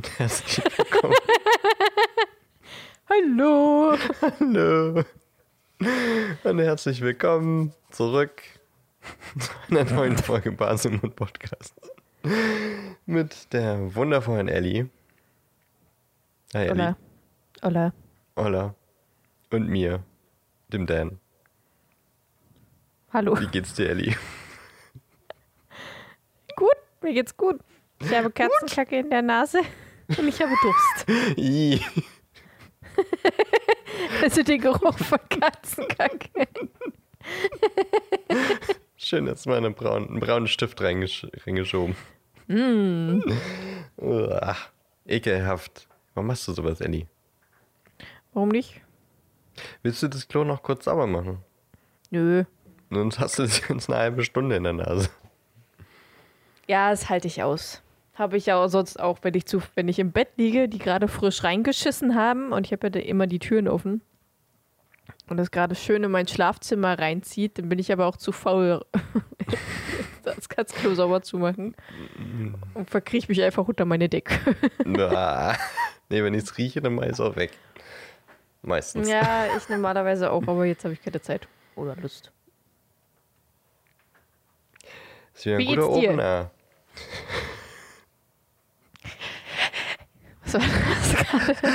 Und herzlich willkommen. Hallo. Hallo und herzlich willkommen zurück zu einer neuen Folge Basimund Podcast mit der wundervollen Ellie. Hi Ellie. Hola. Hola. Hola. Und mir, dem Dan. Hallo. Wie geht's dir, Ellie? Gut, mir geht's gut. Ich habe Katzenkacke in der Nase und ich habe Durst. Ih. Also den Geruch von Katzenkacke. Schön, jetzt mal einen braunen, einen braunen Stift reingesch reingeschoben. Mm. Uah, ekelhaft. Warum machst du sowas, Ellie? Warum nicht? Willst du das Klo noch kurz sauber machen? Nö. Sonst hast du jetzt eine halbe Stunde in der Nase. Ja, das halte ich aus. Habe ich ja sonst auch, wenn ich, zu, wenn ich im Bett liege, die gerade frisch reingeschissen haben und ich habe ja immer die Türen offen und das gerade schön in mein Schlafzimmer reinzieht, dann bin ich aber auch zu faul, das ganze Klo sauber zu machen und verkrieche mich einfach unter meine Decke. Uah. nee, wenn ich es rieche, dann mach ich es auch weg. Meistens. Ja, ich normalerweise auch, aber jetzt habe ich keine Zeit oder Lust. Ist wieder ein Wie guter geht's dir? Opener. Was war das gerade?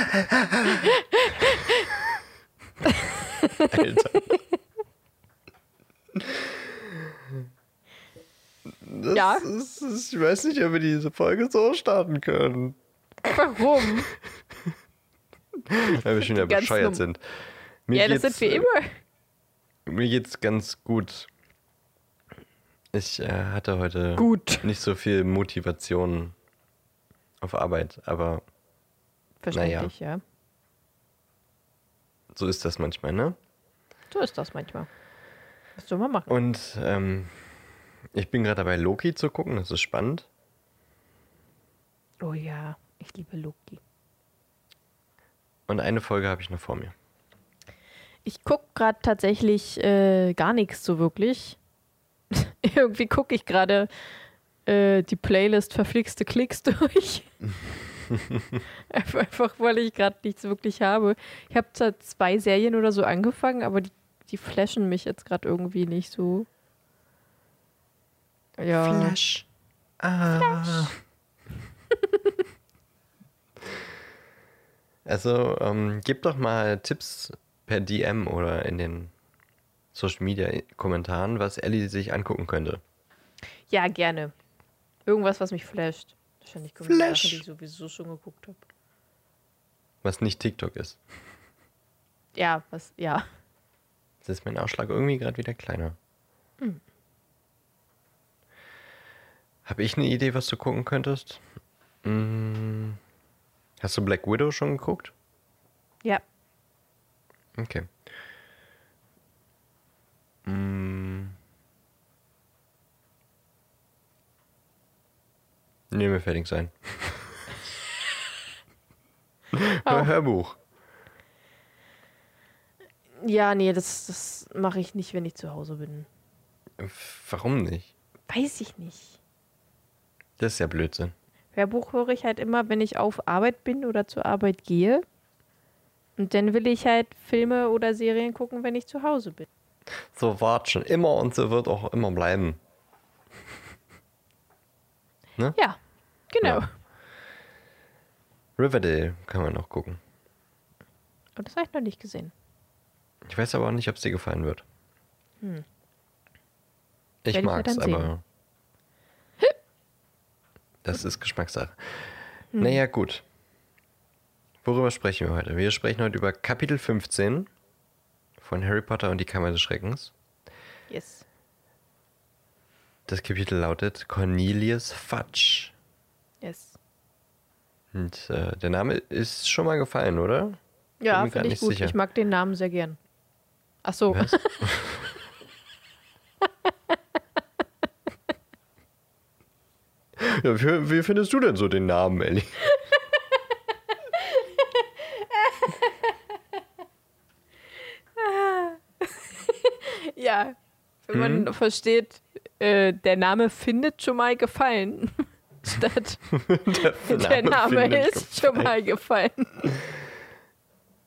Alter. Das Ja. Ist, ist, ich weiß nicht, ob wir diese Folge so starten können. Warum? Weil wir schon wieder Ganz bescheuert sind. Mir ja, das sind wir äh, immer. Mir geht's ganz gut. Ich äh, hatte heute Gut. nicht so viel Motivation auf Arbeit, aber Verständlich, ja. so ist das manchmal, ne? So ist das manchmal. Was soll man machen? Und ähm, ich bin gerade dabei, Loki zu gucken, das ist spannend. Oh ja, ich liebe Loki. Und eine Folge habe ich noch vor mir. Ich gucke gerade tatsächlich äh, gar nichts so wirklich. Irgendwie gucke ich gerade äh, die Playlist verflixte Klicks durch. einfach, weil ich gerade nichts wirklich habe. Ich habe zwar zwei Serien oder so angefangen, aber die, die flashen mich jetzt gerade irgendwie nicht so. Ja. Flash. Ah. also, ähm, gib doch mal Tipps per DM oder in den Social Media Kommentaren, was Ellie sich angucken könnte. Ja, gerne. Irgendwas, was mich flasht. Wahrscheinlich die Flash. Sachen, die ich sowieso schon geguckt habe. Was nicht TikTok ist. Ja, was, ja. Jetzt ist mein Ausschlag irgendwie gerade wieder kleiner. Hm. Habe ich eine Idee, was du gucken könntest? Mm, Hast du Black Widow schon geguckt? Ja. Okay. Mm. Nee, mir fertig sein. Hör, Auch. Hörbuch. Ja, nee, das, das mache ich nicht, wenn ich zu Hause bin. Warum nicht? Weiß ich nicht. Das ist ja Blödsinn. Hörbuch höre ich halt immer, wenn ich auf Arbeit bin oder zur Arbeit gehe. Und dann will ich halt Filme oder Serien gucken, wenn ich zu Hause bin. So war schon immer und so wird auch immer bleiben. Ja, genau. Ja. Riverdale kann man noch gucken. Und das habe ich noch nicht gesehen. Ich weiß aber auch nicht, ob es dir gefallen wird. Hm. Ich dann sehen. aber. Das ist Geschmackssache. Hm. Naja, gut. Worüber sprechen wir heute? Wir sprechen heute über Kapitel 15 von Harry Potter und die Kammer des Schreckens. Yes. Das Kapitel lautet Cornelius Fudge. Yes. Und äh, der Name ist schon mal gefallen, oder? Ja, finde ich gut. sicher. Ich mag den Namen sehr gern. Ach so. Was? ja, wie, wie findest du denn so den Namen, Ellie? Wenn man versteht, äh, der Name findet schon mal gefallen. statt Der der Name ist schon mal gefallen.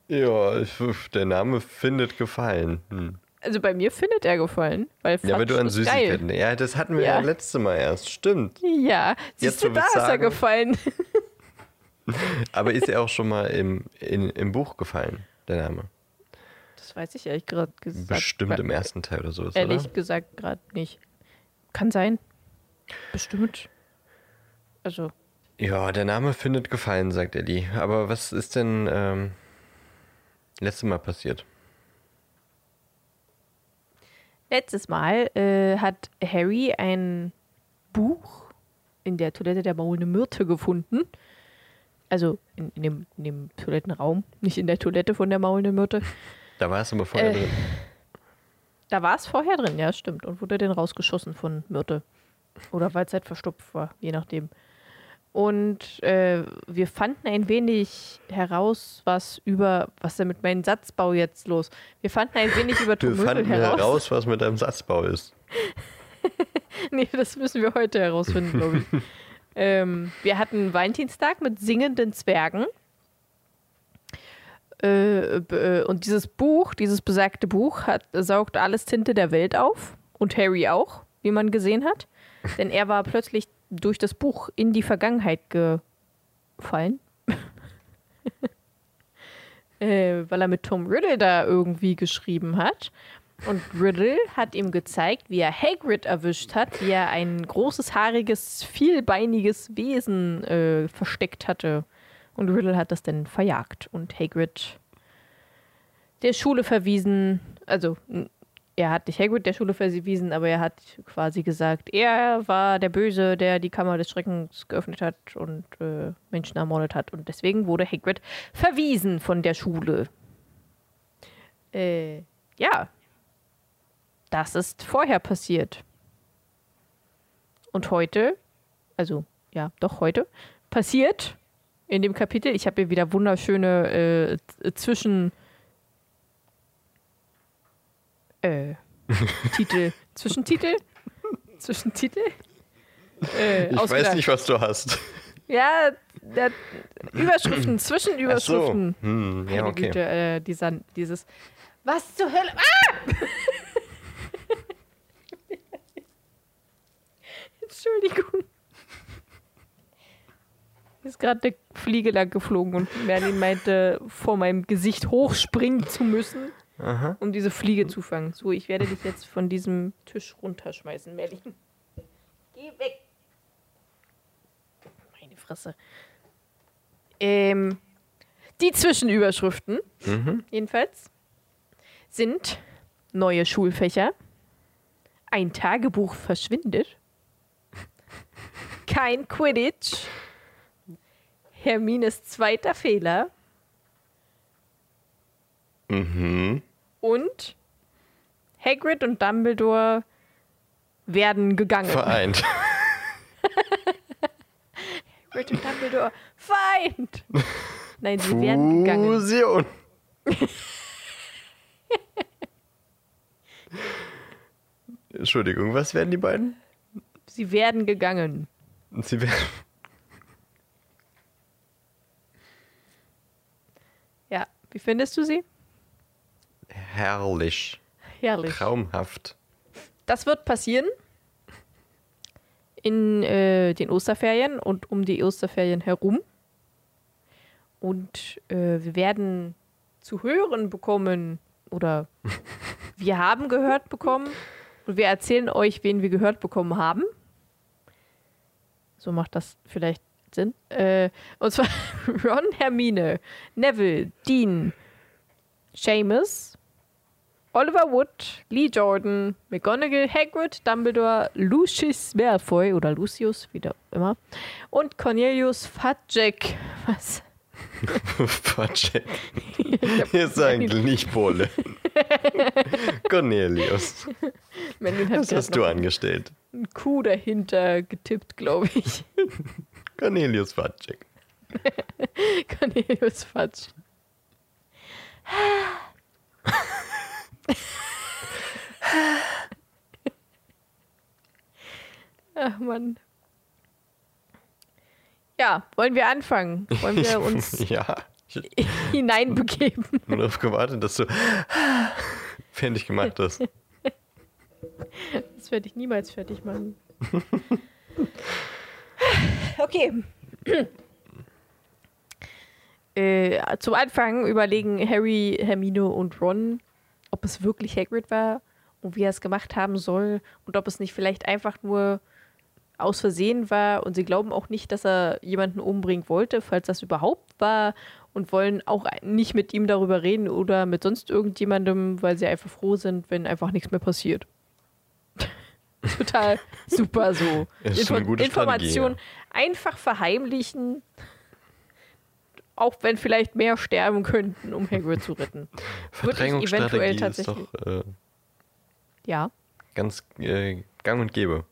Ja, ich, der Name findet gefallen. Hm. Also bei mir findet er gefallen, weil Ja, weil du an Süßigkeiten. geil. Ja, das hatten wir ja, Ja. letztes Mal erst. Stimmt. Ja, Jetzt, siehst du, wo da ist er sagen. gefallen. Aber ist er auch schon mal im, in, im Buch gefallen, der Name? Das weiß ich ehrlich gerade gesagt. Bestimmt im ersten Teil oder so. Ehrlich oder? gesagt gerade nicht. Kann sein. Bestimmt. Also, Ja, der Name findet gefallen, sagt Ellie. Aber was ist denn ähm, letztes Mal passiert? letztes Mal äh, hat Harry ein Buch in der Toilette der maulenden Myrte gefunden. Also in, in, dem, in dem Toilettenraum, nicht in der Toilette von der maulenden Myrte. Da war es aber vorher Äh, drin. Da war es vorher drin, ja, stimmt. Und wurde dann rausgeschossen von Myrte. Oder weil es halt verstopft war, je nachdem. Und äh, wir fanden ein wenig heraus, was über, was ist denn mit meinem Satzbau jetzt los? Wir fanden ein wenig über Wir Tom Riddle fanden heraus. heraus, was mit deinem Satzbau ist. Nee, das müssen wir heute herausfinden, glaube ich. ähm, wir hatten Valentinstag mit singenden Zwergen. Äh, äh, und dieses Buch, dieses besagte Buch, hat, saugt alles Tinte der Welt auf. Und Harry auch, wie man gesehen hat. Denn er war plötzlich durch das Buch in die Vergangenheit gefallen. äh, weil er mit Tom Riddle da irgendwie geschrieben hat. Und Riddle hat ihm gezeigt, wie er Hagrid erwischt hat, wie er ein großes, haariges, vielbeiniges Wesen äh, versteckt hatte. Und Riddle hat das dann verjagt und Hagrid der Schule verwiesen. Also, er hat nicht Hagrid der Schule verwiesen, aber er hat quasi gesagt, er war der Böse, der die Kammer des Schreckens geöffnet hat und äh, Menschen ermordet hat. Und deswegen wurde Hagrid verwiesen von der Schule. Äh, ja, das ist vorher passiert. Und heute, also ja, doch heute, passiert in dem Kapitel, ich habe hier wieder wunderschöne äh, Zwischen... Äh, Titel. Zwischentitel? Zwischentitel? Äh, Ich weiß nicht, was du hast. Ja, der, Überschriften, Zwischenüberschriften. So. Hm, ja, okay. Güte, äh, dieser, dieses. Was zur Hölle? Ah! Entschuldigung. Ist gerade eine Fliege lang geflogen und Merlin meinte, vor meinem Gesicht hochspringen zu müssen, Aha. um diese Fliege zu fangen. So, ich werde dich jetzt von diesem Tisch runterschmeißen, Merlin. Geh weg. Meine Fresse. Ähm, die Zwischenüberschriften, Mhm. jedenfalls, sind neue Schulfächer, ein Tagebuch verschwindet, kein Quidditch, Hermines zweiter Fehler Mhm. und Hagrid und Dumbledore werden gegangen. Vereint. Hagrid und Dumbledore Feind! Nein, sie werden gegangen. Fusion. Entschuldigung, was werden die beiden? Sie werden gegangen. Sie werden. Ja, wie findest du sie? Herrlich. Herrlich. Traumhaft. Das wird passieren in äh, den Osterferien und um die Osterferien herum. Und äh, wir werden zu hören bekommen oder wir haben gehört bekommen und wir erzählen euch, wen wir gehört bekommen haben. So macht das vielleicht Sinn. Äh, und zwar Ron, Hermine, Neville, Dean, Seamus, Oliver Wood, Lee Jordan, McGonagall, Hagrid, Dumbledore, Lucius Malfoy oder Lucius, wie immer, und Cornelius Fudgeck. Was? Fatschek. Hier sagen nicht Pole. Cornelius. Was hast du angestellt? einen Kuh dahinter getippt, glaube ich. Cornelius Fatschek. Cornelius Fudge. Ach Mann. Ja, wollen wir anfangen? Wollen wir uns ja. Ich hineinbegeben? hab nur darauf gewartet, dass du fertig gemacht hast. Das werde ich niemals fertig machen. Okay. äh, zum Anfang überlegen Harry, Hermine und Ron, ob es wirklich Hagrid war und wie er es gemacht haben soll und ob es nicht vielleicht einfach nur aus Versehen war und sie glauben auch nicht, dass er jemanden umbringen wollte, falls das überhaupt war und wollen auch nicht mit ihm darüber reden oder mit sonst irgendjemandem, weil sie einfach froh sind, wenn einfach nichts mehr passiert. Total super so. Ist schon eine Information Strategie, einfach verheimlichen, auch wenn vielleicht mehr sterben könnten, um Hagrid zu retten. Verdrängungsstrategie ist tatsächlich. doch äh, Ja, ganz äh, gang und gäbe.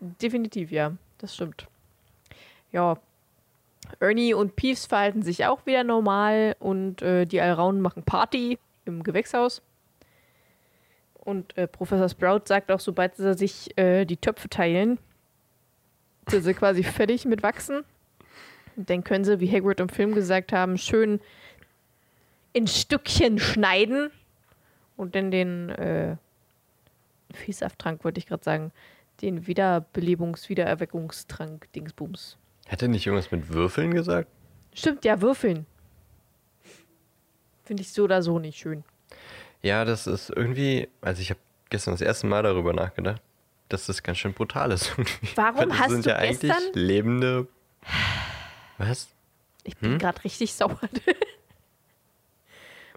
definitiv, ja. Das stimmt. Ja. Ernie und Peeves verhalten sich auch wieder normal und äh, die Alraunen machen Party im Gewächshaus. Und äh, Professor Sprout sagt auch, sobald sie sich äh, die Töpfe teilen, sind sie quasi fertig mit Wachsen. Und dann können sie, wie Hagrid im Film gesagt haben, schön in Stückchen schneiden und dann den äh, Viehsafttrank, wollte ich gerade sagen, den Wiederbelebungs-, Wiedererweckungstrank Dingsbums. Hat er nicht irgendwas mit Würfeln gesagt? Stimmt, ja, würfeln. Finde ich so oder so nicht schön. Ja, das ist irgendwie, also ich habe gestern das erste Mal darüber nachgedacht, dass das ganz schön brutal ist. Warum das hast sind du ja eigentlich gestern- lebende. Was? Ich bin Hm? gerade richtig sauer.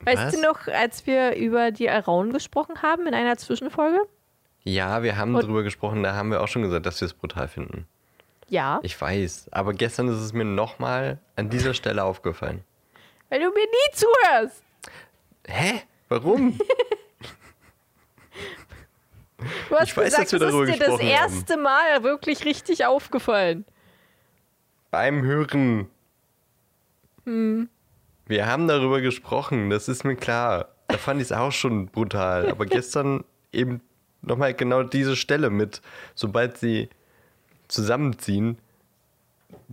weißt du noch, als wir über die Alraunen gesprochen haben in einer Zwischenfolge? Ja, wir haben Und- drüber gesprochen, da haben wir auch schon gesagt, dass wir es brutal finden. Ja. Ich weiß, aber gestern ist es mir nochmal an dieser Stelle aufgefallen. Weil du mir nie zuhörst. Hä? Warum? Du hast Ich weiß, gesagt, dass wir das darüber ist dir das haben. erste Mal wirklich richtig aufgefallen. Beim Hören. Hm. Wir haben darüber gesprochen, das ist mir klar. Da fand ich es auch schon brutal. Aber gestern eben nochmal genau diese Stelle mit, sobald sie zusammenziehen,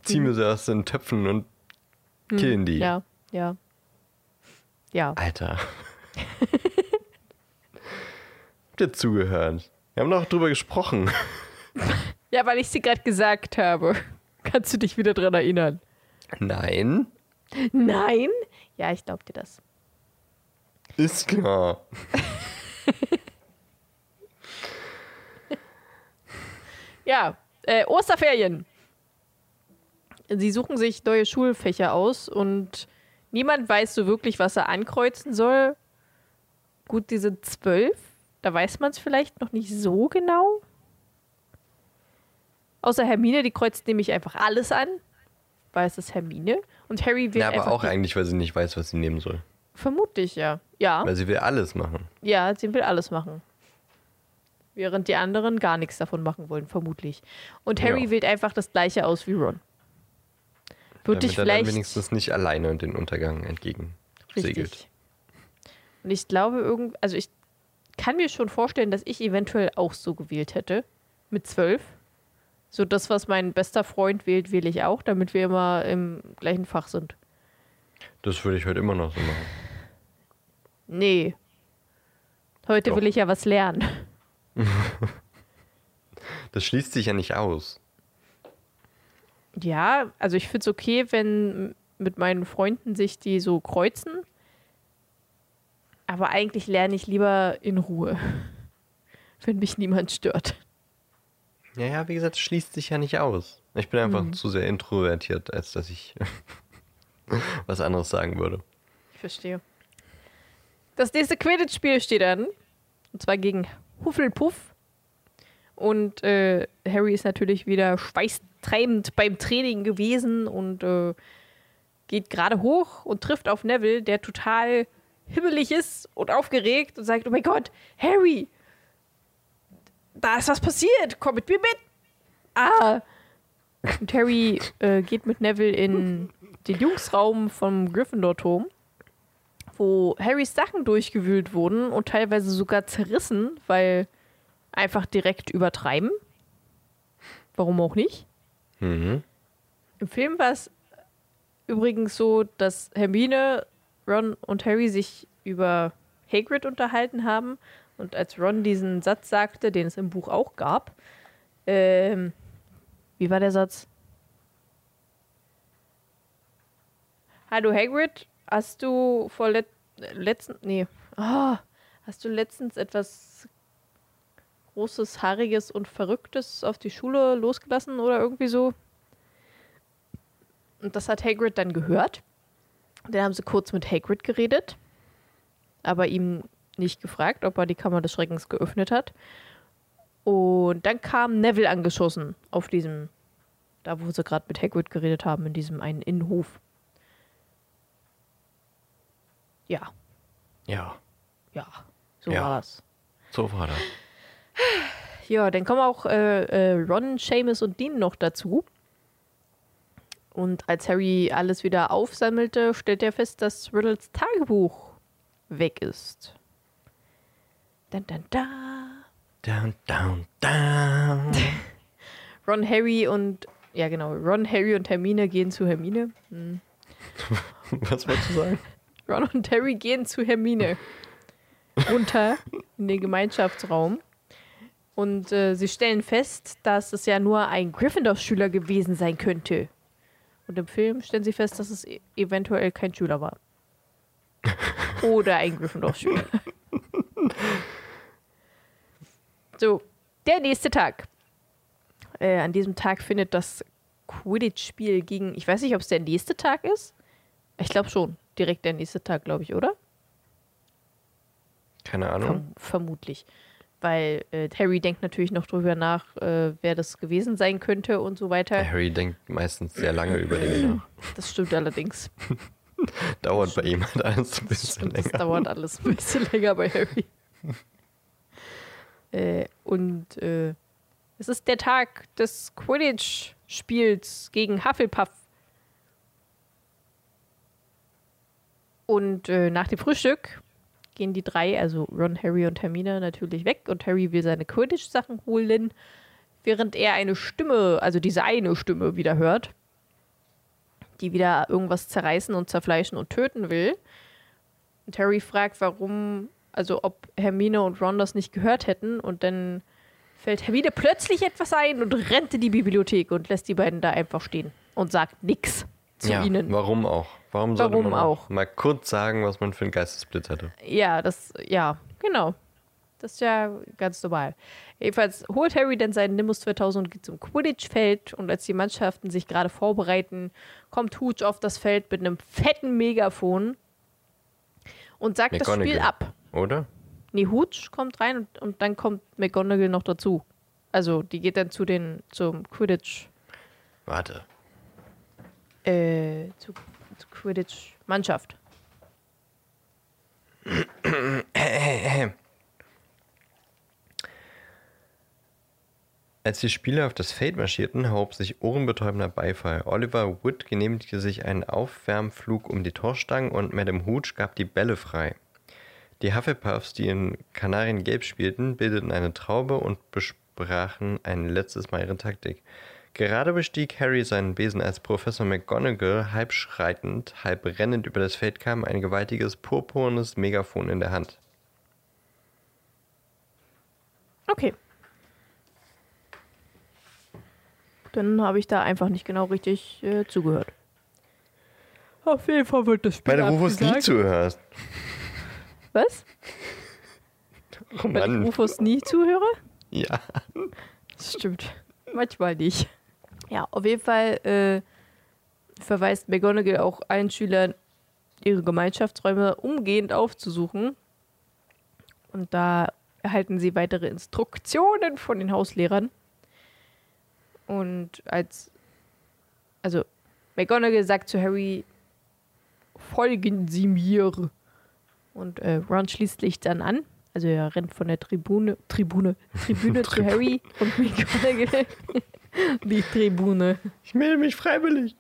ziehen wir sie aus den Töpfen und killen die. Hm. Ja, ja. Ja. Alter. Habt ihr zugehört? Wir haben doch drüber gesprochen. Ja, weil ich sie gerade gesagt habe. Kannst du dich wieder dran erinnern? Nein, Nein? Ja, ich glaub dir das. ist klar. Ja, äh, Osterferien. Sie suchen sich neue Schulfächer aus und niemand weiß so wirklich, was er ankreuzen soll. Gut, die sind zwölf. Da weiß man es vielleicht noch nicht so genau. Außer Hermine, die kreuzt nämlich einfach alles an, weil es ist Hermine. Und Harry will Ja, aber auch eigentlich, weil sie nicht weiß, was sie nehmen soll. vermutlich ja. Ja, Weil sie will alles machen. ja, sie will alles machen. Während die anderen gar nichts davon machen wollen, vermutlich. Und Harry Ja. wählt einfach das gleiche aus wie Ron. Würde ich damit er dann vielleicht. wenigstens nicht alleine den Untergang entgegen segelt. Und ich glaube, irgend, also ich kann mir schon vorstellen, dass ich eventuell auch so gewählt hätte. Mit zwölf. So das, was mein bester Freund wählt, wähle ich auch, damit wir immer im gleichen Fach sind. Das würde ich heute immer noch so machen. Nee. Heute Doch. will ich ja was lernen. Das schließt sich ja nicht aus. Ja, also ich finde es okay, wenn mit meinen Freunden sich die so kreuzen. Aber eigentlich lerne ich lieber in Ruhe. Wenn mich niemand stört. Ja, ja, wie gesagt, es schließt sich ja nicht aus. Ich bin einfach Mhm. zu sehr introvertiert, als dass ich was anderes sagen würde. Ich verstehe. Das nächste Quidditch-Spiel steht an. Und zwar gegen Hufflepuff. Und äh, Harry ist natürlich wieder schweißtreibend beim Training gewesen und äh, geht gerade hoch und trifft auf Neville, der total hibbelig ist und aufgeregt und sagt: Oh mein Gott, Harry, da ist was passiert, komm mit mir mit. Ah. Und Harry äh, geht mit Neville in den Jungsraum vom Gryffindor-Turm wo Harrys Sachen durchgewühlt wurden und teilweise sogar zerrissen, weil einfach direkt übertreiben. Warum auch nicht? Mhm. Im Film war es übrigens so, dass Hermine, Ron und Harry sich über Hagrid unterhalten haben. Und als Ron diesen Satz sagte, den es im Buch auch gab, ähm, wie war der Satz? Hallo Hagrid, hast du vor let letzten, nee, ah, hast du letztens etwas Großes, Haariges und Verrücktes auf die Schule losgelassen oder irgendwie so? Und das hat Hagrid dann gehört. Dann haben sie kurz mit Hagrid geredet, aber ihm nicht gefragt, ob er die Kammer des Schreckens geöffnet hat. Und dann kam Neville angeschossen auf diesem, da wo sie gerade mit Hagrid geredet haben, in diesem einen Innenhof. Ja, Ja, ja, so Ja. war das. so war das. Ja, dann kommen auch äh, äh, Ron, Seamus und Dean noch dazu. Und als Harry alles wieder aufsammelte, stellt er fest, dass Riddles Tagebuch weg ist. Dann, dann, da. Down, down, down. Ron, Harry und ja genau, Ron, Harry und Hermine gehen zu Hermine. Was wolltest du sagen? Ron und Harry gehen zu Hermine runter in den Gemeinschaftsraum. Und äh, sie stellen fest, dass es ja nur ein Gryffindor-Schüler gewesen sein könnte. Und im Film stellen sie fest, dass es e eventuell kein Schüler war. Oder ein Gryffindor-Schüler. so, der nächste Tag. Äh, an diesem Tag findet das Quidditch-Spiel gegen. Ich weiß nicht, ob es der nächste Tag ist. Ich glaube schon. Direkt der nächste Tag, glaube ich, oder? Keine Ahnung. Verm vermutlich. Weil äh, Harry denkt natürlich noch drüber nach, äh, wer das gewesen sein könnte und so weiter. Harry denkt meistens sehr lange über Dinge nach. Das stimmt allerdings. Dauert bei ihm halt alles ein bisschen Stimmt, das länger. dauert alles ein bisschen länger bei Harry. äh, und äh, es ist der Tag des Quidditch-Spiels gegen Hufflepuff. Und äh, nach dem Frühstück gehen die drei, also Ron, Harry und Hermine, natürlich weg. Und Harry will seine Quidditch-Sachen holen, während er eine Stimme, also diese eine Stimme wieder hört, die wieder irgendwas zerreißen und zerfleischen und töten will. Und Harry fragt, warum, also ob Hermine und Ron das nicht gehört hätten. Und dann fällt Hermine plötzlich etwas ein und rennt in die Bibliothek und lässt die beiden da einfach stehen und sagt nix zu ja, ihnen. warum auch? Warum sollte Warum man auch? mal kurz sagen, was man für einen Geistesblitz hatte? Ja, das, ja, genau. Das ist ja ganz normal. Jedenfalls holt Harry dann seinen Nimbus 2000 und geht zum Quidditch-Feld. Und als die Mannschaften sich gerade vorbereiten, kommt Hooch auf das Feld mit einem fetten Megafon und sagt das Spiel McGonagall. ab. Oder? Nee, Hooch kommt rein und, und dann kommt McGonagall noch dazu. Also, die geht dann zu den, zum Quidditch, Warte. Äh, zu, zu Quidditch-Mannschaft. Als die Spieler auf das Feld marschierten, hob sich ohrenbetäubender Beifall. Oliver Wood genehmigte sich einen Aufwärmflug um die Torstangen und Madame Hooch gab die Bälle frei. Die Hufflepuffs, die in Kanariengelb spielten, bildeten eine Traube und besprachen ein letztes Mal ihre Taktik. Gerade bestieg Harry seinen Besen, als Professor McGonagall halb schreitend, halb rennend über das Feld kam, ein gewaltiges purpurnes Megafon in der Hand. Okay. Dann habe ich da einfach nicht genau richtig äh, zugehört. Auf jeden Fall wird das Spiel Weil du Rufus nie zuhörst. Was? Oh Weil ich Mann. Rufus nie zuhöre? Ja. Das stimmt. Manchmal nicht. Ja, auf jeden Fall äh, verweist McGonagall auch allen Schülern, ihre Gemeinschaftsräume umgehend aufzusuchen. Und da erhalten sie weitere Instruktionen von den Hauslehrern. Und als. Also, McGonagall sagt zu Harry: Folgen Sie mir. Und äh, Ron schließt sich dann an. Also, er rennt von der Tribune, Tribune, Tribüne zu Harry und McGonagall. Die Tribune. Ich melde mich freiwillig.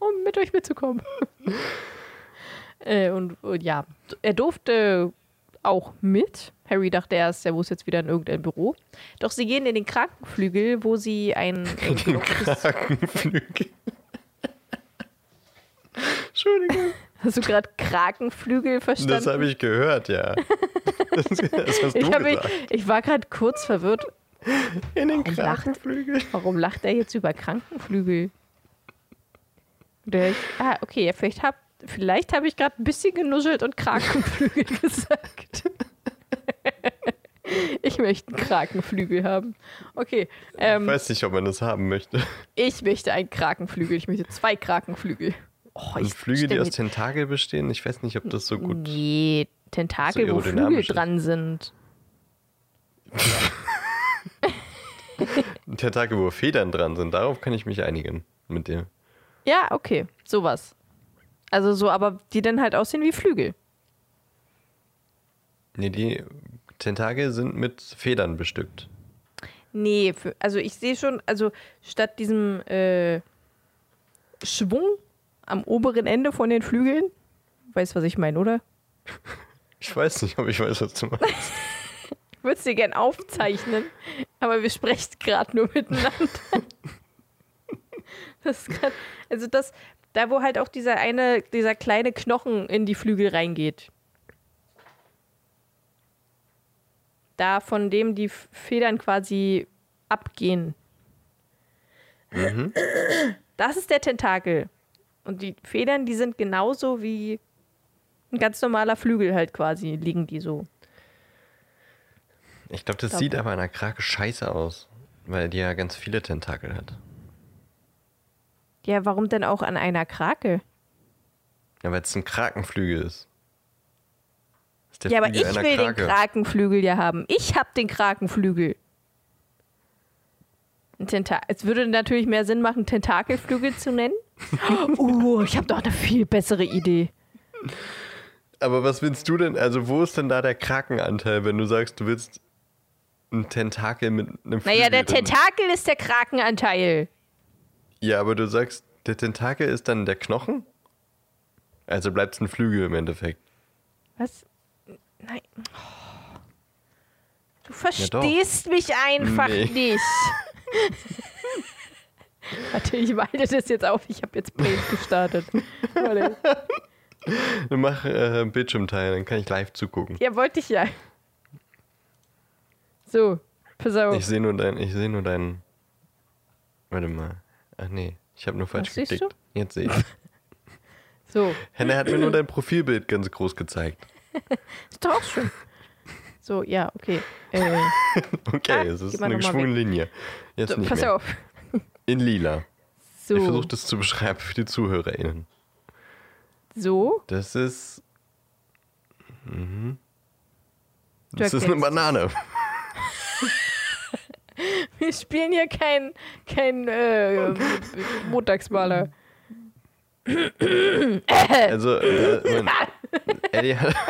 um mit euch mitzukommen. äh, und, und ja, er durfte auch mit. Harry dachte erst, er muss jetzt wieder in irgendein Büro. Doch sie gehen in den Krankenflügel, wo sie ein äh, gelocktes- Krankenflügel. Entschuldigung. Hast du gerade Krakenflügel verstanden? Das habe ich gehört, ja. Das, das hast du ich, mich, ich war gerade kurz verwirrt. In den Warum lacht- Krankenflügel. Warum lacht er jetzt über Krankenflügel? Ich, ah, okay, ja, vielleicht habe vielleicht hab ich gerade ein bisschen genuschelt und Krakenflügel gesagt. ich möchte einen Krakenflügel haben. Okay, Ich ähm, weiß nicht, ob man das haben möchte. ich möchte einen Krakenflügel. Ich möchte zwei Krakenflügel. Oh, Und ich Flügel, die aus Tentakel bestehen, ich weiß nicht, ob das so gut. Nee, Tentakel, So wo Flügel ist. dran sind. Tentakel, wo Federn dran sind, darauf kann ich mich einigen mit dir. Ja, okay, sowas. Also so, aber die dann halt aussehen wie Flügel. Nee, die Tentakel sind mit Federn bestückt. Nee, für, also ich sehe schon, also statt diesem äh, Schwung am oberen Ende von den Flügeln, weißt was ich meine, oder? Ich weiß nicht, ob ich weiß, was du meinst. Ich würde es dir gern aufzeichnen, aber wir sprechen gerade nur miteinander. Das ist grad, also das, da wo halt auch dieser eine, dieser kleine Knochen in die Flügel reingeht. Da von dem die Federn quasi abgehen. Das ist der Tentakel. Und die Federn, die sind genauso wie ein ganz normaler Flügel halt quasi, liegen die so. Ich glaube, das Glaub- sieht aber an der Krake scheiße aus, weil die ja ganz viele Tentakel hat. Ja, warum denn auch an einer Krake? Ja, weil es ein Krakenflügel ist. Ist Ja, aber ich einer will den Krake. Krakenflügel ja haben. Ich hab den Krakenflügel. Ein Tenta es würde natürlich mehr Sinn machen, Tentakelflügel zu nennen. Uh, ich habe doch eine viel bessere Idee. Aber was willst du denn? Also, wo ist denn da der Krakenanteil, wenn du sagst, du willst ein Tentakel mit einem Flügel? Naja, der drin? Tentakel ist der Krakenanteil. Ja, aber du sagst, der Tentakel ist dann der Knochen? Also bleibt es ein Flügel im Endeffekt. Was? Nein. Du verstehst mich einfach Nee. nicht. Warte, ich weite das jetzt auf. Ich habe jetzt Play gestartet. Warte. Dann mach äh, Bildschirmteil, dann kann ich live zugucken. Ja, wollte ich ja. So, pass auf. Ich sehe nur dein, ich sehe nur deinen. Warte mal. Ach nee, ich habe nur falsch Was siehst geklickt. Jetzt sehe ich. So, Henne hat mir nur dein Profilbild ganz groß gezeigt. ist doch auch schön. So, ja, okay. Äh, Okay, Ah, es ist eine geschwungene Linie. Jetzt so, nicht pass mehr. auf. In lila. So, Ich versuche das zu beschreiben für die ZuhörerInnen. so. Das ist. Mhm. Das ist eine. Banane. Wir spielen hier kein, kein äh, Montagsmaler. Also, äh, mein, Eddie hat.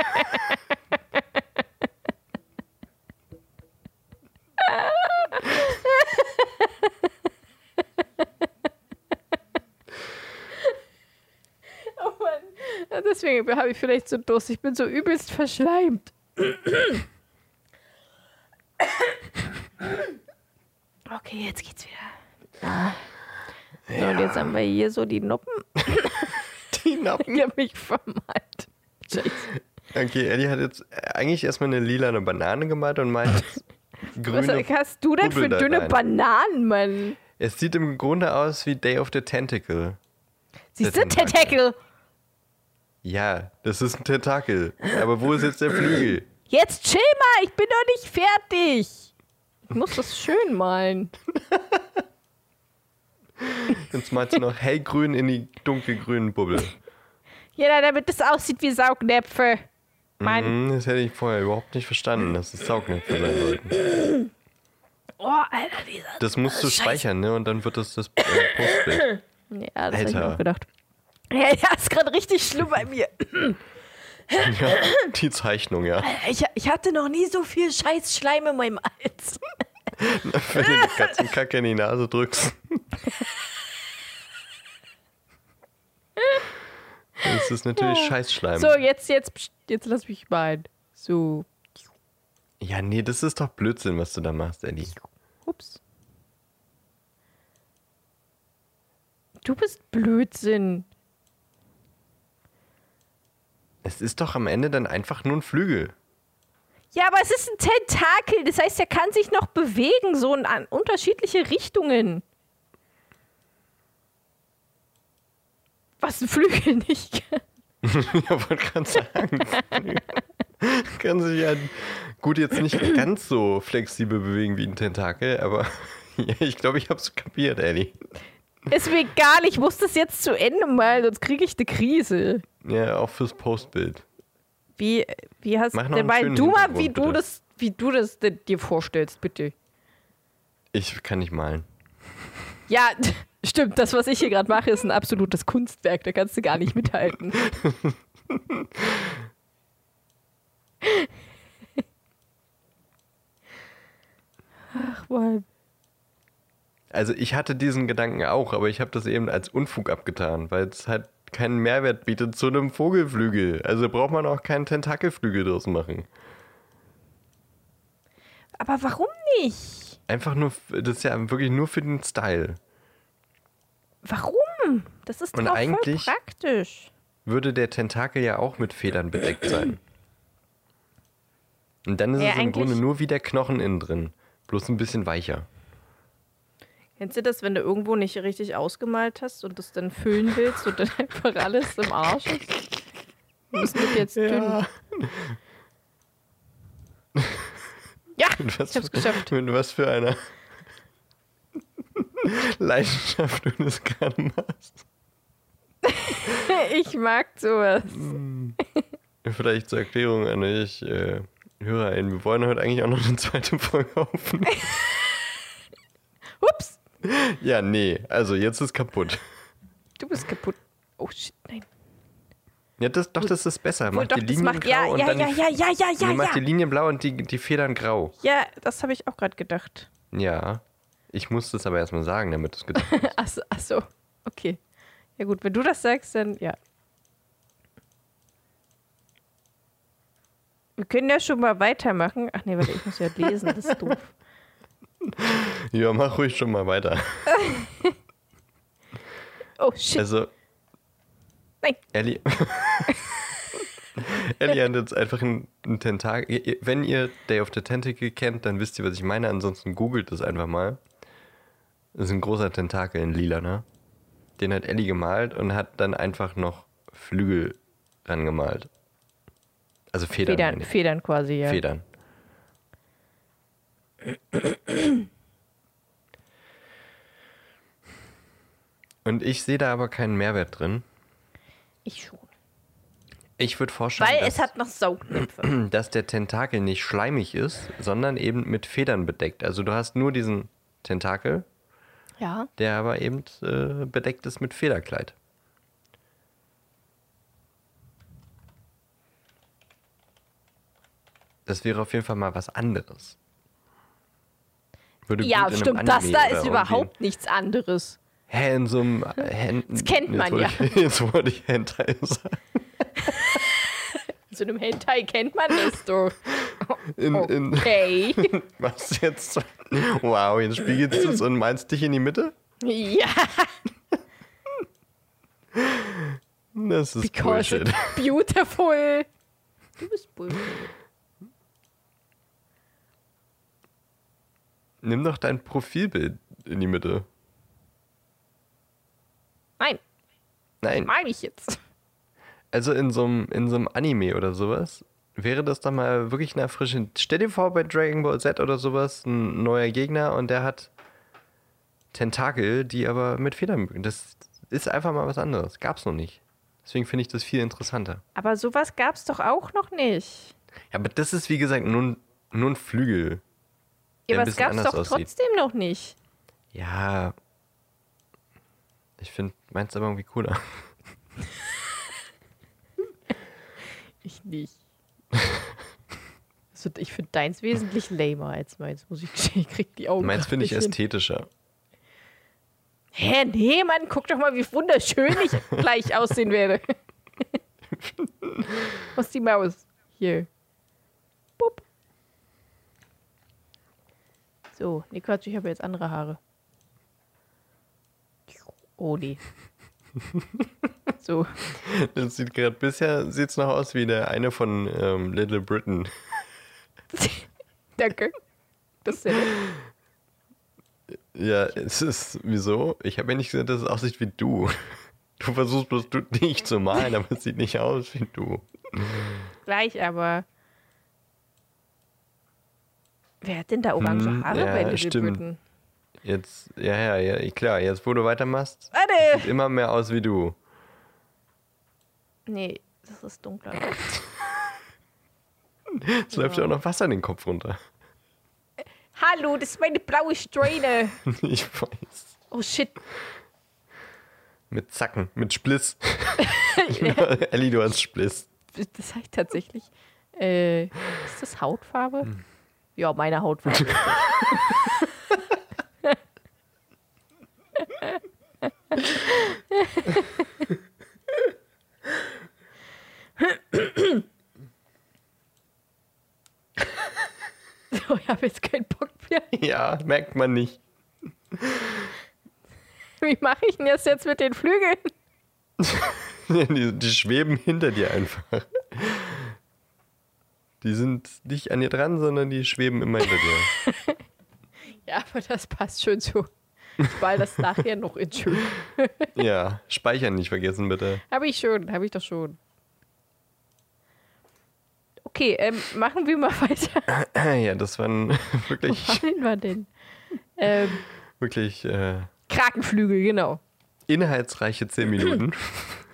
Oh Mann. Ja, Deswegen habe ich vielleicht so Durst. Ich bin so übelst verschleimt. Okay, jetzt geht's wieder. Ah. So, und jetzt haben wir hier so die Noppen. Die Nappen. Ich habe mich vermalt. Scheiße. Okay, Eddie hat jetzt eigentlich erstmal eine lila eine Banane gemalt und meint jetzt Was grüne. hast du denn Bubbel für dünne rein. Bananen, Mann? Es sieht im Grunde aus wie Day of the Tentacle. Siehst du, Tentakel. Ja, das ist ein Tentakel. Aber wo ist jetzt der Flügel? Jetzt chill mal, ich bin noch nicht fertig. Ich muss das schön malen. Jetzt malst du noch hellgrün in die dunkelgrünen Bubbel. Ja, damit es aussieht wie Saugnäpfe. Mann. Mhm, das hätte ich vorher überhaupt nicht verstanden, dass es Saugnäpfe sein sollten. Oh, Alter, dieser. Das musst du speichern, ne? Und dann wird das das äh, Postbild. Ja, das hätte ich Alter. auch gedacht. Ja, ja, ist gerade richtig schlimm bei mir. Ja, die Zeichnung, ja. Ich, ich hatte noch nie so viel scheiß Schleim in meinem Hals. Wenn du die Katzenkacke in die Nase drückst. Das ist natürlich Scheißschleim. So, jetzt, jetzt, jetzt lass mich malen. So, Ja, nee, das ist doch Blödsinn, was du da machst, Ellie. ups. Du bist Blödsinn. Es ist doch am Ende dann einfach nur ein Flügel. Ja, aber es ist ein Tentakel. Das heißt, er kann sich noch bewegen, so in an unterschiedliche Richtungen. Was ein Flügel nicht kann. ja, wollte gerade sagen. kann sich ja gut jetzt nicht ganz so flexibel bewegen wie ein Tentakel, aber ja, ich glaube, ich habe es kapiert, Ellie. Ist mir egal, ich muss das jetzt zu Ende malen, sonst kriege ich eine Krise. Ja, auch fürs Postbild. Wie, wie hast Mach noch denn mal du mal, wie du das, wie du das dir vorstellst, bitte. Ich kann nicht malen. Ja, stimmt, das, was ich hier gerade mache, ist ein absolutes Kunstwerk, da kannst du gar nicht mithalten. Ach Mann. Also ich hatte diesen Gedanken auch, aber ich habe das eben als Unfug abgetan, weil es halt keinen Mehrwert bietet zu einem Vogelflügel. Also braucht man auch keinen Tentakelflügel draus machen. Aber warum nicht? Einfach nur, das ist ja wirklich nur für den Style. Warum? Das ist Und doch eigentlich- voll praktisch. Würde der Tentakel ja auch mit Federn bedeckt sein. Und dann ist Ja, es im Grunde nur wie der Knochen innen drin. Bloß ein bisschen weicher. Kennst du das, wenn du irgendwo nicht richtig ausgemalt hast und das dann füllen willst und dann einfach alles im Arsch ist? Das jetzt dünn. Ja, Mit was, ich hab's geschafft. Mit was für einer Leidenschaft du das gerade machst. Ich mag sowas. Vielleicht zur Erklärung an euch äh, HörerInnen. Wir wollen heute eigentlich auch noch eine zweite Folge aufnehmen. Ups, ja, nee. Also jetzt ist kaputt. du bist kaputt. Oh shit, nein. Ja, das, doch, das ist besser. Mach die Linien macht grau ja, und ja, dann ja, die, ja, ja, ja, ja, nee, mach die ja. Linie blau und die, die Federn grau. Ja, das habe ich auch gerade gedacht. Ja. Ich muss das aber erstmal sagen, damit es gedacht hast. Achso, ach so, okay. Ja gut, wenn du das sagst, dann ja. Wir können ja schon mal weitermachen. Ach nee, warte, ich muss ja lesen, das ist doof. ja, mach ruhig schon mal weiter. Oh shit, Also, nein. Ellie. Ellie hat jetzt einfach einen, einen Tentakel. Wenn ihr Day of the Tentacle kennt, dann wisst ihr, was ich meine. Ansonsten googelt es einfach mal. Das ist ein großer Tentakel in lila, ne? Den hat Ellie gemalt und hat dann einfach noch Flügel rangemalt. Also Federn. Federn. Federn quasi, ja. Federn. Und ich sehe da aber keinen Mehrwert drin. Ich schon. Ich würde vorschlagen, Weil dass, es hat noch Saugnäpfe. dass der Tentakel nicht schleimig ist, sondern eben mit Federn bedeckt. Also du hast nur diesen Tentakel, ja. der aber eben äh, bedeckt ist mit Federkleid. Das wäre auf jeden Fall mal was anderes. Würde Ja, stimmt, das da ist überhaupt nichts anderes. Hä, in so einem. Äh, Das kennt man wollte Ich, jetzt wollte ich Hentai sagen. In so einem Hentai kennt man das doch. In, in, Okay. was jetzt? Wow, jetzt spiegelst du es und meinst dich in die Mitte? ja, Das ist because Bullshit. beautiful. Du bist Bullshit. Nimm doch dein Profilbild in die Mitte. Nein, Nein, mag ich jetzt. also in so einem in so einem Anime oder sowas wäre das dann mal wirklich eine erfrischend. Stell dir vor, bei Dragon Ball Z oder sowas ein neuer Gegner und der hat Tentakel, die aber mit Federn. Das ist einfach mal was anderes. Gab's noch nicht. Deswegen finde ich das viel interessanter. Aber sowas gab's doch auch noch nicht. Ja, aber das ist wie gesagt nur nur ein Flügel. Ja, aber es gab's anders doch aussieht. trotzdem noch nicht. Ja. Ich finde meins aber irgendwie cooler. Ich nicht. Also ich finde deins wesentlich lamer als meins, muss ich gestehen. Ich krieg die Augen. Meins finde ich ästhetischer. Hä, nee, Mann, guck doch mal, wie wunderschön ich gleich aussehen werde. Was ist die Maus? Hier. So, nee, Quatsch, ich habe jetzt andere Haare. Oh, nee. so. Das sieht gerade bisher sieht's noch aus wie der eine von ähm, Little Britain. Danke. Das ist ja nett. Ja, es ist wieso? Ich habe ja nicht gesagt, dass es aussieht wie du. Du versuchst bloß du dich zu malen, aber es sieht nicht aus wie du. gleich, aber. Wer hat denn da orange Hm, Haare ja, bei Little stimmt. Britain? Jetzt, ja, ja, ja, klar, jetzt wo du weitermachst, Warte! sieht immer mehr aus wie du. Nee, das ist dunkler. Es läuft ja auch noch Wasser in den Kopf runter. Hallo, das ist meine blaue Strähne. Ich weiß. Oh shit. Mit Zacken, mit Spliss. Ellie, du hast Spliss. Das heißt tatsächlich. Äh, ist das Hautfarbe? Hm. Ja, meine Hautfarbe. so, ich habe jetzt keinen Bock mehr. Ja, merkt man nicht. Wie mache ich denn das jetzt mit den Flügeln? Die, die schweben hinter dir einfach. Die sind nicht an dir dran, sondern die schweben immer hinter dir. Ja, aber das passt schon so. Ich mal das nachher noch in schön. Ja, speichern nicht vergessen, bitte. Habe ich schon, habe ich doch schon. Okay, ähm, machen wir mal weiter. Ja, das waren wirklich, waren wir denn? Ähm, wirklich äh, Krakenflügel, genau. inhaltsreiche 10 Minuten.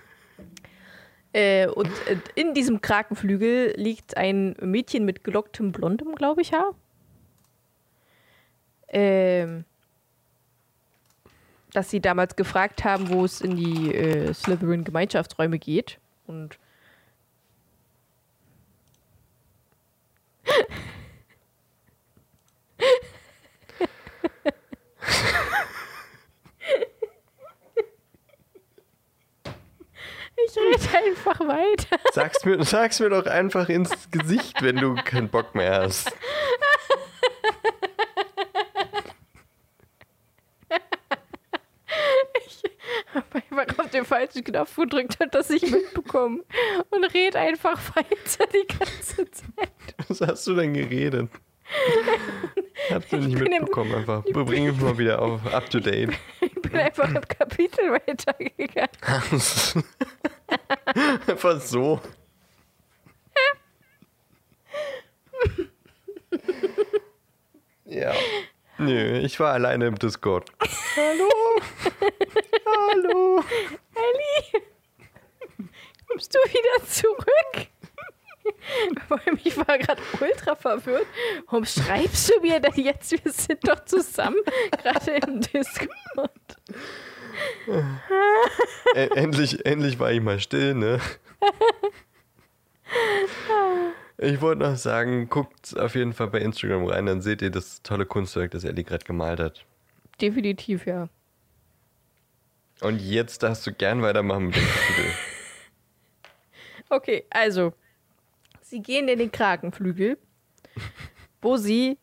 Äh, und äh, in diesem Krakenflügel liegt ein Mädchen mit gelocktem blondem, glaube ich, Haar. Ähm, dass sie damals gefragt haben, wo es in die äh, Slytherin-Gemeinschaftsräume geht. Und ich rede einfach weiter. Sag's mir, sag's mir doch einfach ins Gesicht, wenn du keinen Bock mehr hast. habe einfach auf den falschen Knopf gedrückt und das nicht mitbekommen. Und red einfach weiter die ganze Zeit. Was hast du denn geredet? Hast du nicht bin im- mitbekommen einfach. Bring mich mal wieder auf up to date. Ich bin einfach im Kapitel weitergegangen. Einfach so. ja. Nö, ich war alleine im Discord. Hallo? Hallo? Ellie, kommst du wieder zurück? Ich war gerade ultra verwirrt. Warum schreibst du mir denn jetzt? Wir sind doch zusammen gerade im Discord. Endlich, endlich war ich mal still, ne? Ich wollte noch sagen, guckt auf jeden Fall bei Instagram rein, dann seht ihr das tolle Kunstwerk, das Ellie gerade gemalt hat. Definitiv, ja. Und jetzt darfst du gern weitermachen mit dem Kapitel. Okay, also, sie gehen in den Krakenflügel, wo sie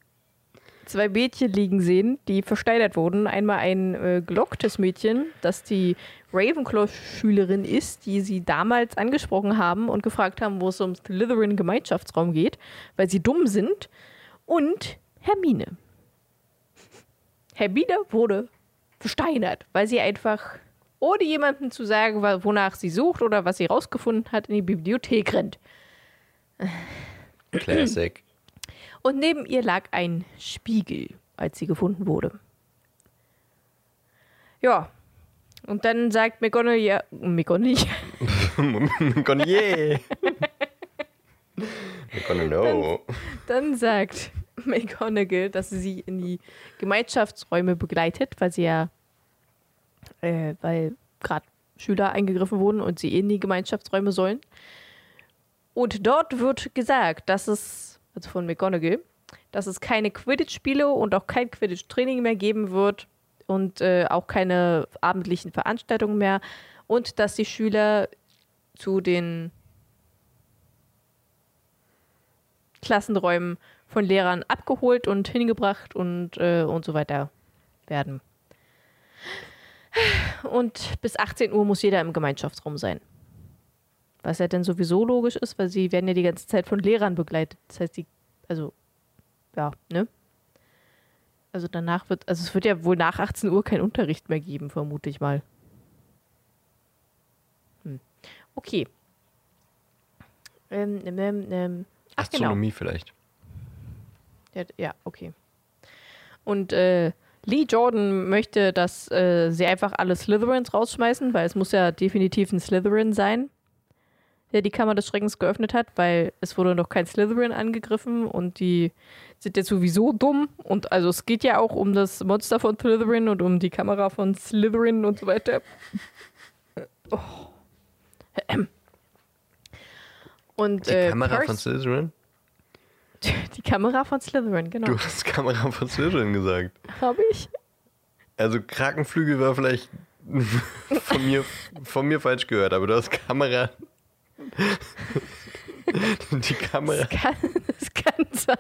zwei Mädchen liegen sehen, die versteinert wurden. Einmal ein äh, gelocktes Mädchen, das die Ravenclaw-Schülerin ist, die sie damals angesprochen haben und gefragt haben, wo es um Slytherin-Gemeinschaftsraum geht, weil sie dumm sind. Und Hermine. Hermine wurde versteinert, weil sie einfach, ohne jemandem zu sagen, wonach sie sucht oder was sie rausgefunden hat, in die Bibliothek rennt. Classic. Und neben ihr lag ein Spiegel, als sie gefunden wurde. Ja. Und dann sagt McGonagall, ja, McGonagall! We're gonna know. dann sagt McGonagall, dass sie sie in die Gemeinschaftsräume begleitet, weil sie ja, äh, weil gerade Schüler eingegriffen wurden und sie in die Gemeinschaftsräume sollen. Und dort wird gesagt, dass es, also von McGonagall, dass es keine Quidditch-Spiele und auch kein Quidditch-Training mehr geben wird und äh, auch keine abendlichen Veranstaltungen mehr und dass die Schüler zu den Klassenräumen von Lehrern abgeholt und hingebracht und, äh, und so weiter werden. Und bis 18 Uhr muss jeder im Gemeinschaftsraum sein. Was ja dann sowieso logisch ist, weil sie werden ja die ganze Zeit von Lehrern begleitet. Das heißt, die, also, ja, ne? Also danach wird, also es wird ja wohl nach 18 Uhr kein Unterricht mehr geben, vermute ich mal. Hm. Okay. Ähm, ähm, ähm. Ach, genau. Astronomie vielleicht. Ja, ja, okay. Und äh, Lee Jordan möchte, dass äh, sie einfach alle Slytherins rausschmeißen, weil es muss ja definitiv ein Slytherin sein, der die Kammer des Schreckens geöffnet hat, weil es wurde noch kein Slytherin angegriffen und die sind jetzt sowieso dumm. Und also es geht ja auch um das Monster von Slytherin und um die Kamera von Slytherin und so weiter. Oh. Und, Die äh, Kamera Percy- von Slytherin? Die Kamera von Slytherin, genau. Du hast Kamera von Slytherin gesagt. Habe ich? Also Krakenflügel war vielleicht von mir, von mir falsch gehört, aber du hast Kamera. Die Kamera. Das kann, das kann sein.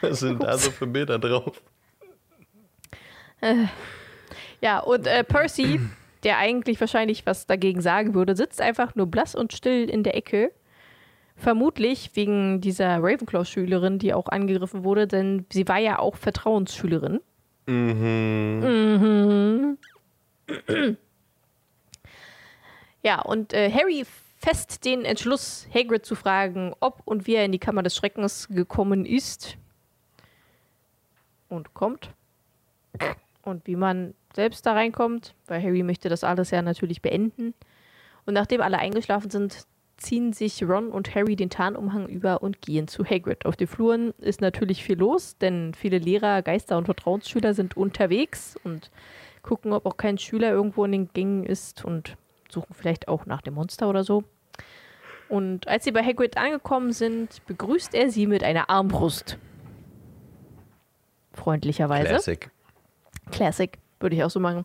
Was sind da so für Bilder drauf? Ja, und äh, Percy, der eigentlich wahrscheinlich was dagegen sagen würde, sitzt einfach nur blass und still in der Ecke. Vermutlich wegen dieser Ravenclaw-Schülerin, die auch angegriffen wurde, denn sie war ja auch Vertrauensschülerin. Mhm. Ja, und äh, Harry fest den Entschluss, Hagrid zu fragen, ob und wie er in die Kammer des Schreckens gekommen ist. Und kommt. Und wie man selbst da reinkommt, weil Harry möchte das alles ja natürlich beenden. Und nachdem alle eingeschlafen sind, ziehen sich Ron und Harry den Tarnumhang über und gehen zu Hagrid. Auf den Fluren ist natürlich viel los, denn viele Lehrer, Geister und Vertrauensschüler sind unterwegs und gucken, ob auch kein Schüler irgendwo in den Gängen ist und suchen vielleicht auch nach dem Monster oder so. Und als sie bei Hagrid angekommen sind, begrüßt er sie mit einer Armbrust. Freundlicherweise. Classic. Classic, würde ich auch so machen.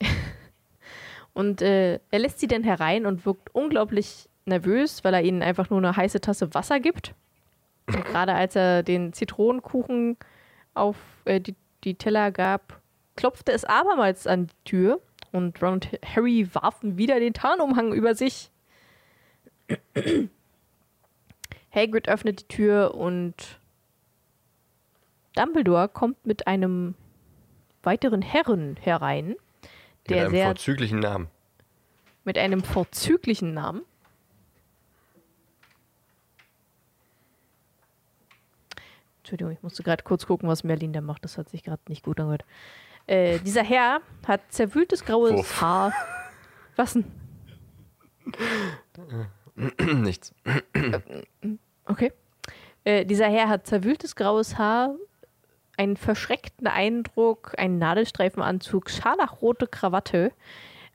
und äh, er lässt sie dann herein und wirkt unglaublich nervös, weil er ihnen einfach nur eine heiße Tasse Wasser gibt. Und gerade als er den Zitronenkuchen auf äh, die, die Teller gab, klopfte es abermals an die Tür und Ron und Harry warfen wieder den Tarnumhang über sich. Hagrid öffnet die Tür und Dumbledore kommt mit einem weiteren Herren herein, Mit der einem sehr vorzüglichen Namen. mit einem vorzüglichen Namen. Entschuldigung, ich musste gerade kurz gucken, was Merlin da macht. Das hat sich gerade nicht gut angehört. Äh, dieser Herr hat zerwühltes graues Wuff. Haar. Was denn? Nichts. Okay. Äh, dieser Herr hat zerwühltes graues Haar, einen verschreckten Eindruck, einen Nadelstreifenanzug, scharlachrote Krawatte,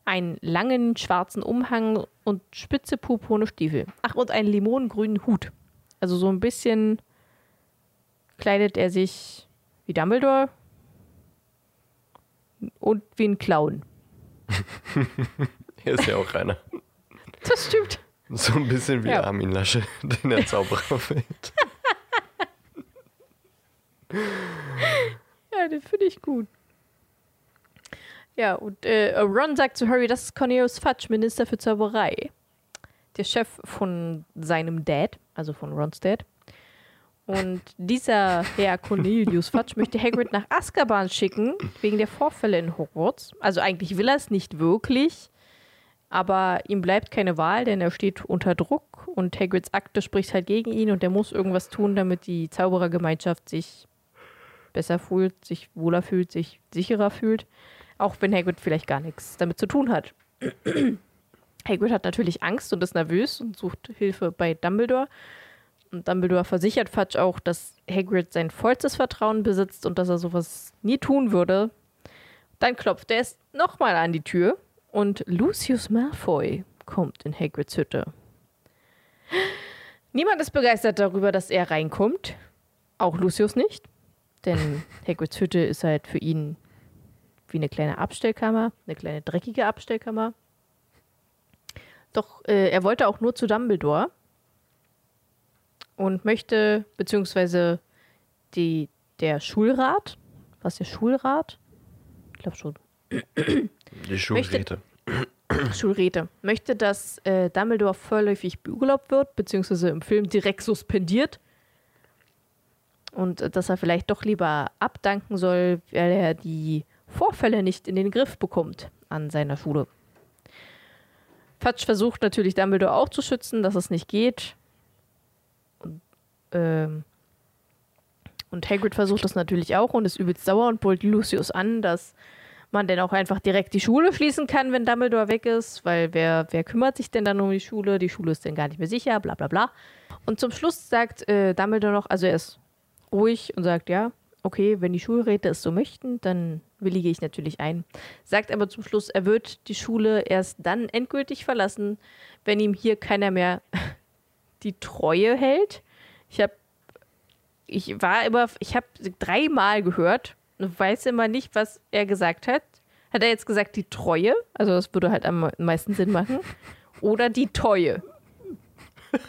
einen langen schwarzen Umhang und spitze purpurne Stiefel. Ach, und einen limonengrünen Hut. Also so ein bisschen kleidet er sich wie Dumbledore und wie ein Clown. Er ist ja auch einer. Das stimmt. So ein bisschen wie Ja. Armin Lasche, den der Zauberer fällt. Ja, den finde ich gut. Ja, und äh, Ron sagt zu Harry, das ist Cornelius Fudge, Minister für Zauberei. Der Chef von seinem Dad, also von Rons Dad. Und dieser Herr Cornelius Fudge möchte Hagrid nach Azkaban schicken, wegen der Vorfälle in Hogwarts. Also eigentlich will er es nicht wirklich, aber ihm bleibt keine Wahl, denn er steht unter Druck und Hagrids Akte spricht halt gegen ihn und er muss irgendwas tun, damit die Zauberergemeinschaft sich besser fühlt, sich wohler fühlt, sich sicherer fühlt. Auch wenn Hagrid vielleicht gar nichts damit zu tun hat. Hagrid hat natürlich Angst und ist nervös und sucht Hilfe bei Dumbledore. Und Dumbledore versichert Fudge auch, dass Hagrid sein vollstes Vertrauen besitzt und dass er sowas nie tun würde. Dann klopft er es nochmal an die Tür und Lucius Malfoy kommt in Hagrids Hütte. Niemand ist begeistert darüber, dass er reinkommt. Auch Lucius nicht. Denn Hagrids Hütte ist halt für ihn wie eine kleine Abstellkammer, eine kleine dreckige Abstellkammer. Doch äh, er wollte auch nur zu Dumbledore. Und möchte, beziehungsweise die, der Schulrat, was der Schulrat? Ich glaube schon. Die Schulräte. Schulräte möchte, dass äh, Dumbledore vorläufig beurlaubt wird, beziehungsweise im Film direkt suspendiert. Und äh, dass er vielleicht doch lieber abdanken soll, weil er die Vorfälle nicht in den Griff bekommt an seiner Schule. Fatsch versucht natürlich Dumbledore auch zu schützen, dass es nicht geht. Und, ähm, und Hagrid versucht das natürlich auch und ist übelst sauer und brüllt Lucius an, dass man denn auch einfach direkt die Schule schließen kann, wenn Dumbledore weg ist, weil wer, wer kümmert sich denn dann um die Schule? Die Schule ist denn gar nicht mehr sicher, bla bla bla. Und zum Schluss sagt äh, Dumbledore noch, also er ist ruhig und sagt, ja, okay, wenn die Schulräte es so möchten, dann willige ich natürlich ein. Sagt aber zum Schluss, er wird die Schule erst dann endgültig verlassen, wenn ihm hier keiner mehr die Treue hält. Ich habe, ich war immer, ich habe dreimal gehört und weiß immer nicht, was er gesagt hat. Hat er jetzt gesagt die Treue? Also das würde halt am meisten Sinn machen. Oder die Teue?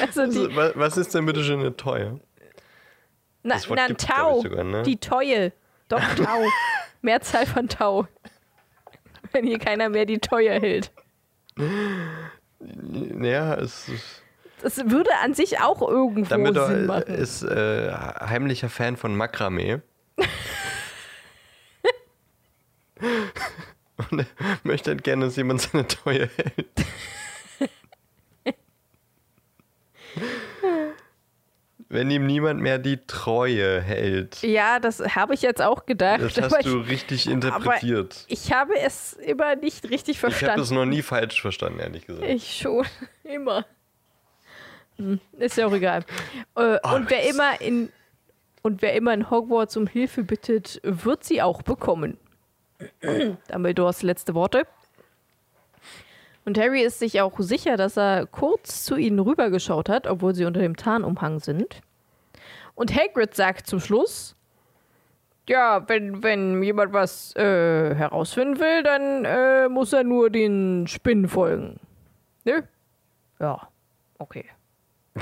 also die, Also, wa- was ist denn bitte schön eine Teue? na, na, Tau. sogar, ne? Die Teue. Doch, Tau. Mehrzahl von Tau. Wenn hier keiner mehr die Teue hält. Ja, es ist. Das würde an sich auch irgendwo Damit Sinn er machen. ist äh, heimlicher Fan von Makramee. Und er möchte halt gerne, dass jemand seine Treue hält. Wenn ihm niemand mehr die Treue hält. Ja, das habe ich jetzt auch gedacht. Das hast du ich, richtig interpretiert. ich habe es immer nicht richtig Ich habe verstanden. das noch nie falsch verstanden, ehrlich gesagt. Ich schon. Immer. Hm, Ist ja auch egal. Äh, und wer immer in und wer immer in Hogwarts um Hilfe bittet, wird sie auch bekommen. Dumbledores letzte Worte. Und Harry ist sich auch sicher, dass er kurz zu ihnen rübergeschaut hat, obwohl sie unter dem Tarnumhang sind. Und Hagrid sagt zum Schluss, ja, wenn, wenn jemand was äh, herausfinden will, dann äh, muss er nur den Spinnen folgen. Nö? Ja, okay.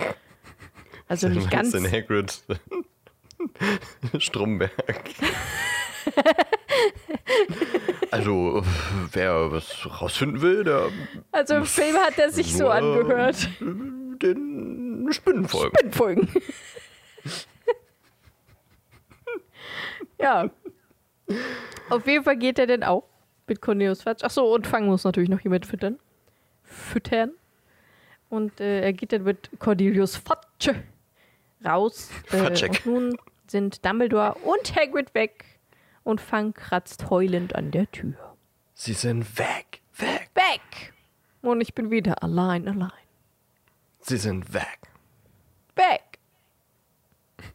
Also nicht ganz. in Hagrid. Stromberg. also, wer was rausfinden will, der Also im Film hat er sich so angehört. den Spinnen folgen. Spinnfolgen. ja. Auf jeden Fall geht er dann auch mit Cornelius Fatsch. Achso, und Fang muss natürlich noch jemand füttern. Füttern. Und äh, er geht dann mit Cornelius Fatsch raus. Äh, und nun sind Dumbledore und Hagrid weg. Und Fang kratzt heulend an der Tür. Sie sind weg, weg. Weg! Und ich bin wieder allein, allein. Sie sind weg. Weg!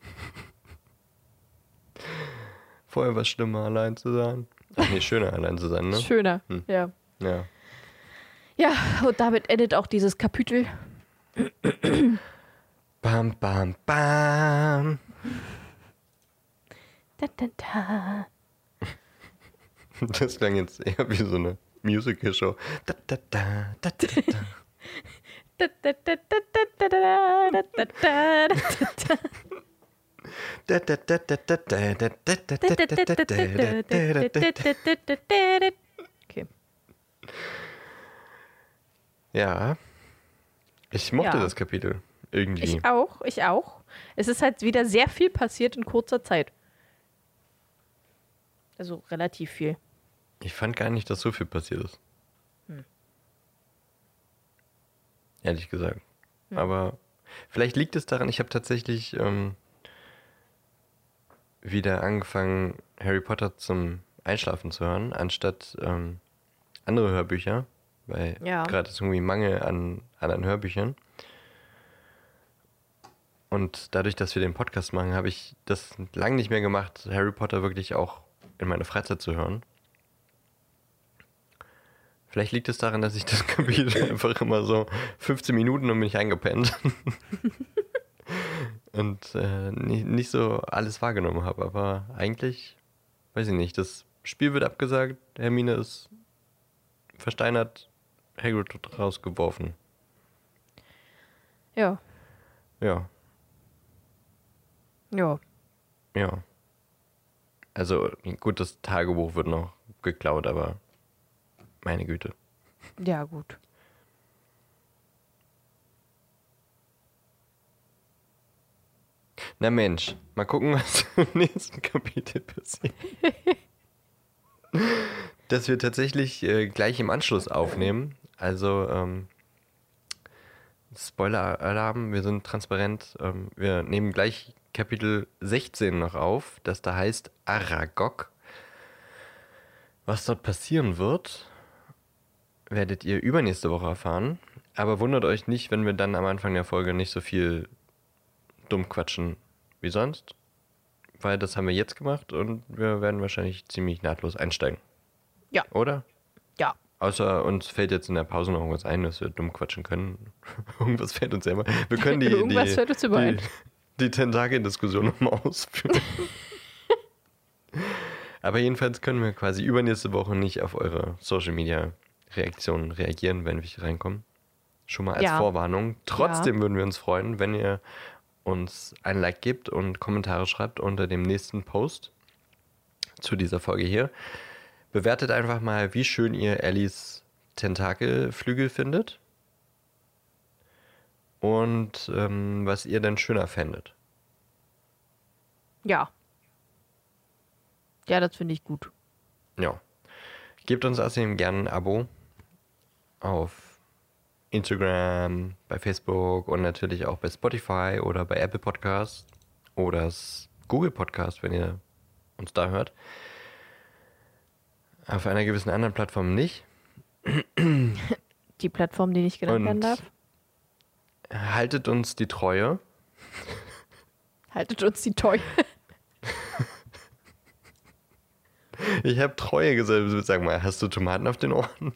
Vorher war es schlimmer, allein zu sein. Ach nee, schöner, allein zu sein, ne? Schöner. Hm. Ja. Ja. Ja, und damit endet auch dieses Kapitel. Bam, bam, bam. Da, da, da. Das klang jetzt eher wie so eine Musical-Show. Okay. Ja. Ich mochte ja. das Kapitel irgendwie. Ich auch, ich auch. Es ist halt wieder sehr viel passiert in kurzer Zeit. Also relativ viel. Ich fand gar nicht, dass so viel passiert ist. Ehrlich gesagt. Aber vielleicht liegt es daran, ich habe tatsächlich ähm, wieder angefangen, Harry Potter zum Einschlafen zu hören, anstatt ähm, andere Hörbücher, weil Ja. gerade ist irgendwie Mangel an anderen Hörbüchern. Und dadurch, dass wir den Podcast machen, habe ich das lange nicht mehr gemacht, Harry Potter wirklich auch in meiner Freizeit zu hören. Vielleicht liegt es daran, dass ich das Kapitel einfach immer so 15 Minuten und bin ich eingepennt. und äh, nicht, nicht so alles wahrgenommen habe. Aber eigentlich, weiß ich nicht, das Spiel wird abgesagt, Hermine ist versteinert Hagrid rausgeworfen. Ja, Ja, ja. ja. Also gut, das Tagebuch wird noch geklaut, aber meine Güte. Ja, gut. Na Mensch, mal gucken, was im nächsten Kapitel passiert. Dass wir tatsächlich äh, gleich im Anschluss aufnehmen. Also, ähm, Spoiler-Alarm, wir sind transparent. Ähm, wir nehmen gleich Kapitel 16 noch auf, das da heißt Aragog. Was dort passieren wird, werdet ihr übernächste Woche erfahren. Aber wundert euch nicht, wenn wir dann am Anfang der Folge nicht so viel dumm quatschen wie sonst. Weil das haben wir jetzt gemacht und wir werden wahrscheinlich ziemlich nahtlos einsteigen. Ja. Oder? Ja. Außer uns fällt jetzt in der Pause noch irgendwas ein, dass wir dumm quatschen können. irgendwas fällt uns ja immer. Wir können die, Irgendwas die, fällt uns immer die, ein. Die Tentakel-Diskussion nochmal ausführen. Aber jedenfalls können wir quasi übernächste Woche nicht auf eure Social Media Reaktionen reagieren, wenn wir reinkommen. Schon mal als Ja. Vorwarnung. Trotzdem würden wir uns freuen, wenn ihr uns ein Like gebt und Kommentare schreibt unter dem nächsten Post zu dieser Folge hier. Bewertet einfach mal, wie schön ihr Ellies Tentakelflügel findet und ähm, was ihr denn schöner fändet. Ja. Ja, das finde ich gut. Ja. Gebt uns außerdem gerne ein Abo auf Instagram, bei Facebook und natürlich auch bei Spotify oder bei Apple Podcasts oder Google Podcast, wenn ihr uns da hört. Auf einer gewissen anderen Plattform nicht. Die Plattform, die nicht genannt werden darf. Haltet uns die Treue. Haltet uns die Toy. Ich habe Treue gesagt. Sag mal, hast du Tomaten auf den Ohren?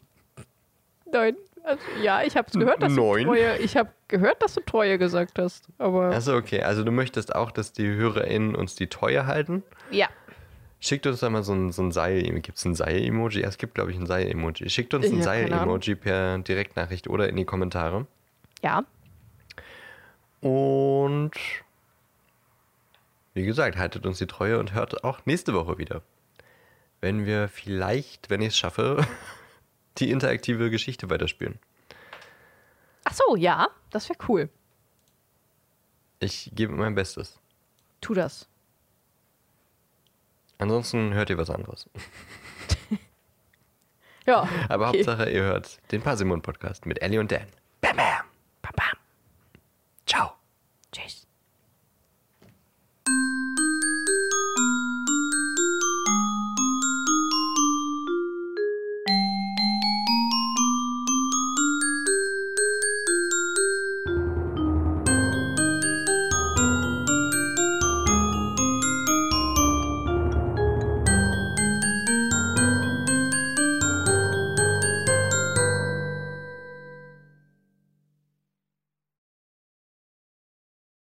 Nein. Also, ja, ich habe gehört, dass Neun. du Treue. Ich habe gehört, dass du Treue gesagt hast. Aber Achso, okay. Also du möchtest auch, dass die HörerInnen uns die Treue halten? ja. Schickt uns da mal so ein, so ein Seil. Gibt es ein Seil-Emoji? Ja, es gibt, glaube ich, ein Seil-Emoji. Schickt uns Ich ein Seil-Emoji per Direktnachricht oder in die Kommentare. Ja. Und wie gesagt, haltet uns die Treue und hört auch nächste Woche wieder. Wenn wir vielleicht, wenn ich es schaffe, die interaktive Geschichte weiterspielen. Ach so, ja. Das wäre cool. Ich gebe mein Bestes. Tu das. Ansonsten hört ihr was anderes. Ja. Aber okay. Hauptsache, ihr hört den Parsimon-Podcast mit Ellie und Dan. Bam, bam!